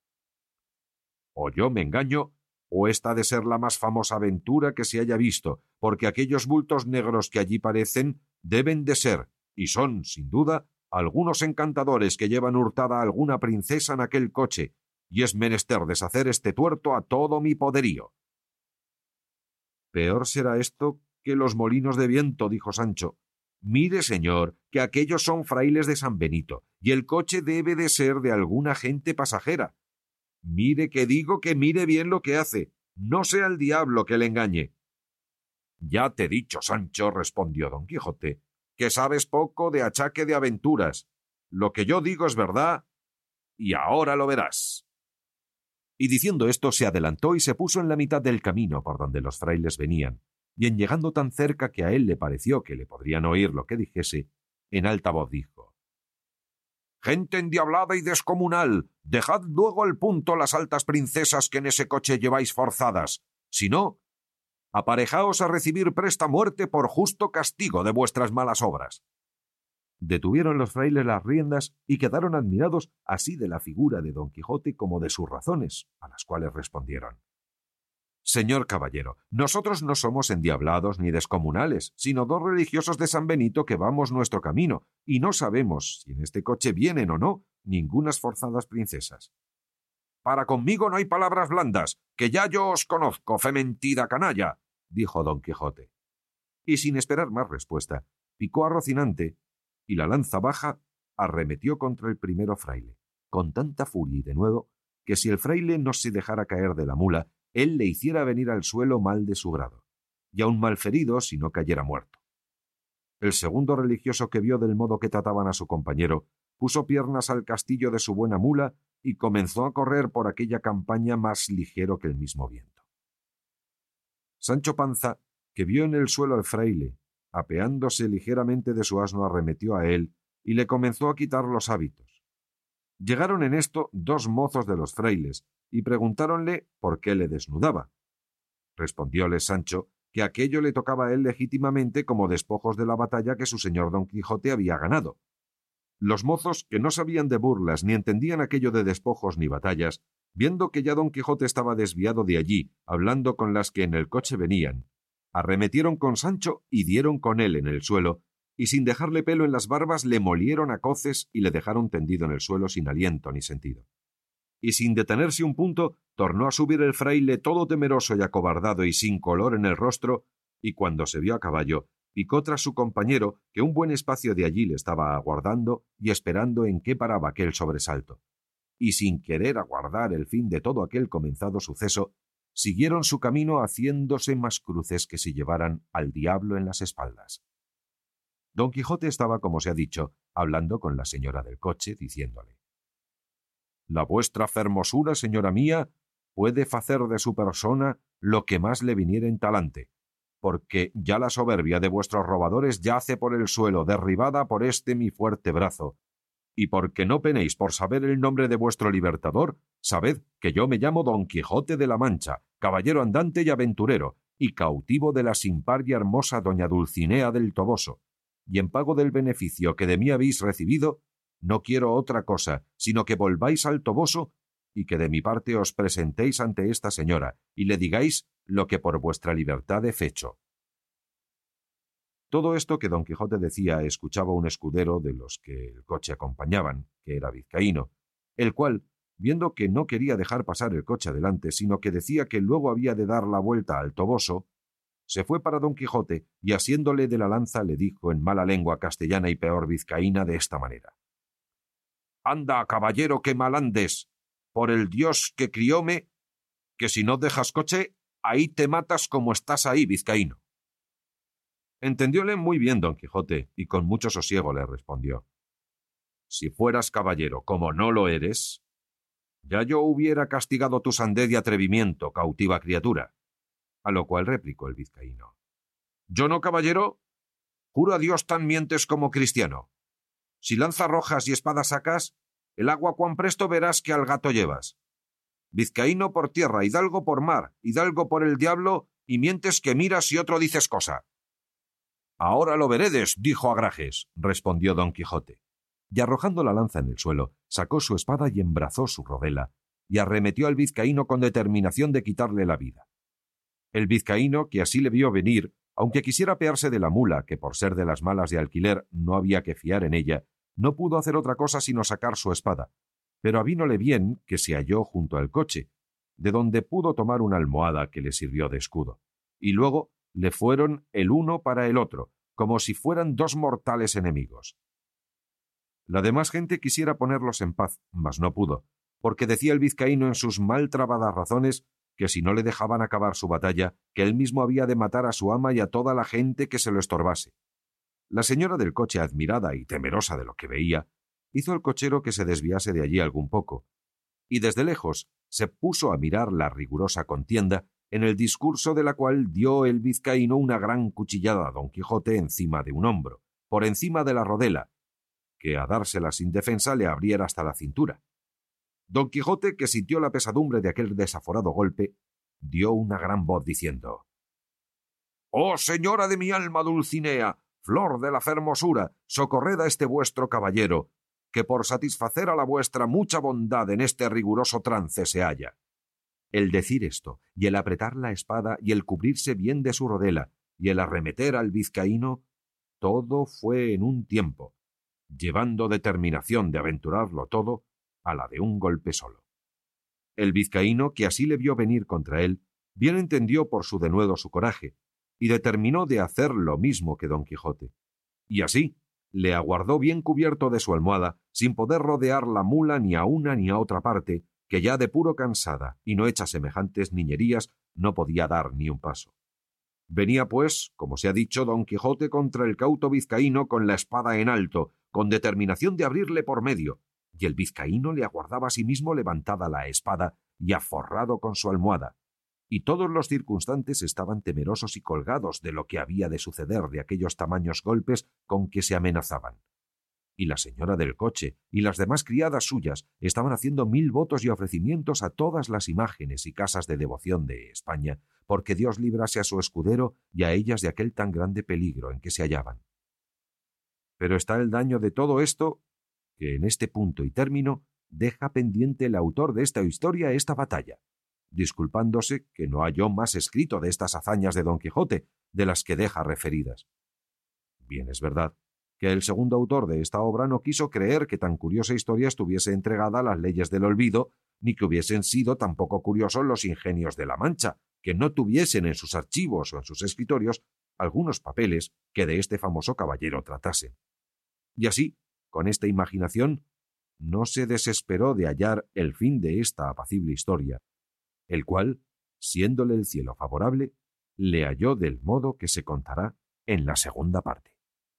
O yo me engaño, o esta de ser la más famosa aventura que se haya visto, porque aquellos bultos negros que allí parecen deben de ser, y son, sin duda, algunos encantadores que llevan hurtada a alguna princesa en aquel coche, y es menester deshacer este tuerto a todo mi poderío. Peor será esto que los molinos de viento, dijo Sancho, Mire, señor, que aquellos son frailes de San Benito, y el coche debe de ser de alguna gente pasajera. Mire que digo que mire bien lo que hace, no sea el diablo que le engañe. Ya te he dicho, Sancho, respondió don Quijote, que sabes poco de achaque de aventuras. Lo que yo digo es verdad, y ahora lo verás. Y diciendo esto se adelantó y se puso en la mitad del camino por donde los frailes venían, y en llegando tan cerca que a él le pareció que le podrían oír lo que dijese, en alta voz dijo Gente endiablada y descomunal. Dejad luego al punto las altas princesas que en ese coche lleváis forzadas. Si no, aparejaos a recibir presta muerte por justo castigo de vuestras malas obras. Detuvieron los frailes las riendas y quedaron admirados así de la figura de don Quijote como de sus razones, a las cuales respondieron Señor caballero, nosotros no somos endiablados ni descomunales, sino dos religiosos de San Benito que vamos nuestro camino, y no sabemos si en este coche vienen o no ningunas forzadas princesas. Para conmigo no hay palabras blandas, que ya yo os conozco, fe mentida canalla, dijo don Quijote. Y sin esperar más respuesta, picó a Rocinante, y la lanza baja arremetió contra el primero fraile, con tanta furia y de nuevo, que si el fraile no se dejara caer de la mula, él le hiciera venir al suelo mal de su grado, y aun malferido si no cayera muerto. El segundo religioso que vio del modo que trataban a su compañero, puso piernas al castillo de su buena mula y comenzó a correr por aquella campaña más ligero que el mismo viento. Sancho Panza, que vio en el suelo al fraile, apeándose ligeramente de su asno, arremetió a él y le comenzó a quitar los hábitos. Llegaron en esto dos mozos de los frailes, y preguntáronle por qué le desnudaba. Respondióle Sancho que aquello le tocaba a él legítimamente como despojos de la batalla que su señor don Quijote había ganado. Los mozos, que no sabían de burlas ni entendían aquello de despojos ni batallas, viendo que ya don Quijote estaba desviado de allí, hablando con las que en el coche venían, arremetieron con Sancho y dieron con él en el suelo, y sin dejarle pelo en las barbas le molieron a coces y le dejaron tendido en el suelo sin aliento ni sentido y sin detenerse un punto, tornó a subir el fraile todo temeroso y acobardado y sin color en el rostro, y cuando se vio a caballo, picó tras su compañero, que un buen espacio de allí le estaba aguardando y esperando en qué paraba aquel sobresalto. Y sin querer aguardar el fin de todo aquel comenzado suceso, siguieron su camino haciéndose más cruces que si llevaran al diablo en las espaldas. Don Quijote estaba, como se ha dicho, hablando con la señora del coche, diciéndole La vuestra fermosura, señora mía, puede facer de su persona lo que más le viniera en talante, porque ya la soberbia de vuestros robadores yace por el suelo, derribada por este mi fuerte brazo, y porque no penéis por saber el nombre de vuestro libertador, sabed que yo me llamo Don Quijote de la Mancha, caballero andante y aventurero, y cautivo de la sin par y hermosa doña Dulcinea del Toboso, y en pago del beneficio que de mí habéis recibido, no quiero otra cosa, sino que volváis al Toboso y que de mi parte os presentéis ante esta señora y le digáis lo que por vuestra libertad he fecho. Todo esto que don Quijote decía escuchaba un escudero de los que el coche acompañaban, que era vizcaíno, el cual, viendo que no quería dejar pasar el coche adelante, sino que decía que luego había de dar la vuelta al Toboso, se fue para don Quijote y asiéndole de la lanza le dijo en mala lengua castellana y peor vizcaína de esta manera Anda, caballero, que mal andes, por el Dios que crióme, que si no dejas coche, ahí te matas como estás ahí, vizcaíno. Entendióle muy bien don Quijote, y con mucho sosiego le respondió Si fueras caballero, como no lo eres, ya yo hubiera castigado tu sandez y atrevimiento, cautiva criatura. A lo cual replicó el vizcaíno. ¿Yo no, caballero? Juro a Dios tan mientes como cristiano. Si lanza rojas y espadas sacas, el agua cuán presto verás que al gato llevas. Vizcaíno por tierra, hidalgo por mar, hidalgo por el diablo, y mientes que miras y otro dices cosa. Ahora lo veredes, dijo Agrajes, respondió don Quijote. Y arrojando la lanza en el suelo, sacó su espada y embrazó su rodela, y arremetió al vizcaíno con determinación de quitarle la vida. El vizcaíno, que así le vio venir, aunque quisiera pearse de la mula, que por ser de las malas de alquiler no había que fiar en ella, no pudo hacer otra cosa sino sacar su espada. Pero avínole bien que se halló junto al coche, de donde pudo tomar una almohada que le sirvió de escudo. Y luego le fueron el uno para el otro, como si fueran dos mortales enemigos. La demás gente quisiera ponerlos en paz, mas no pudo, porque decía el vizcaíno en sus mal trabadas razones que si no le dejaban acabar su batalla, que él mismo había de matar a su ama y a toda la gente que se lo estorbase. La señora del coche, admirada y temerosa de lo que veía, hizo el cochero que se desviase de allí algún poco, y desde lejos se puso a mirar la rigurosa contienda, en el discurso de la cual dio el vizcaíno una gran cuchillada a don Quijote encima de un hombro, por encima de la rodela, que a dársela sin defensa le abriera hasta la cintura. Don Quijote, que sintió la pesadumbre de aquel desaforado golpe, dio una gran voz diciendo Oh señora de mi alma Dulcinea, flor de la fermosura, socorred a este vuestro caballero, que por satisfacer a la vuestra mucha bondad en este riguroso trance se halla. El decir esto, y el apretar la espada, y el cubrirse bien de su rodela, y el arremeter al vizcaíno, todo fue en un tiempo, llevando determinación de aventurarlo todo a la de un golpe solo. El vizcaíno, que así le vio venir contra él, bien entendió por su denuedo su coraje, y determinó de hacer lo mismo que don Quijote. Y así le aguardó bien cubierto de su almohada, sin poder rodear la mula ni a una ni a otra parte, que ya de puro cansada y no hecha semejantes niñerías no podía dar ni un paso. Venía, pues, como se ha dicho, don Quijote contra el cauto vizcaíno con la espada en alto, con determinación de abrirle por medio, y el vizcaíno le aguardaba a sí mismo levantada la espada y aforrado con su almohada, y todos los circunstantes estaban temerosos y colgados de lo que había de suceder de aquellos tamaños golpes con que se amenazaban. Y la señora del coche y las demás criadas suyas estaban haciendo mil votos y ofrecimientos a todas las imágenes y casas de devoción de España, porque Dios librase a su escudero y a ellas de aquel tan grande peligro en que se hallaban. Pero está el daño de todo esto que en este punto y término deja pendiente el autor de esta historia esta batalla, disculpándose que no halló más escrito de estas hazañas de Don Quijote, de las que deja referidas. Bien es verdad que el segundo autor de esta obra no quiso creer que tan curiosa historia estuviese entregada a las leyes del olvido, ni que hubiesen sido tampoco curiosos los ingenios de la Mancha, que no tuviesen en sus archivos o en sus escritorios algunos papeles que de este famoso caballero tratasen. Y así, con esta imaginación, no se desesperó de hallar el fin de esta apacible historia, el cual, siéndole el cielo favorable, le halló del modo que se contará en la segunda parte.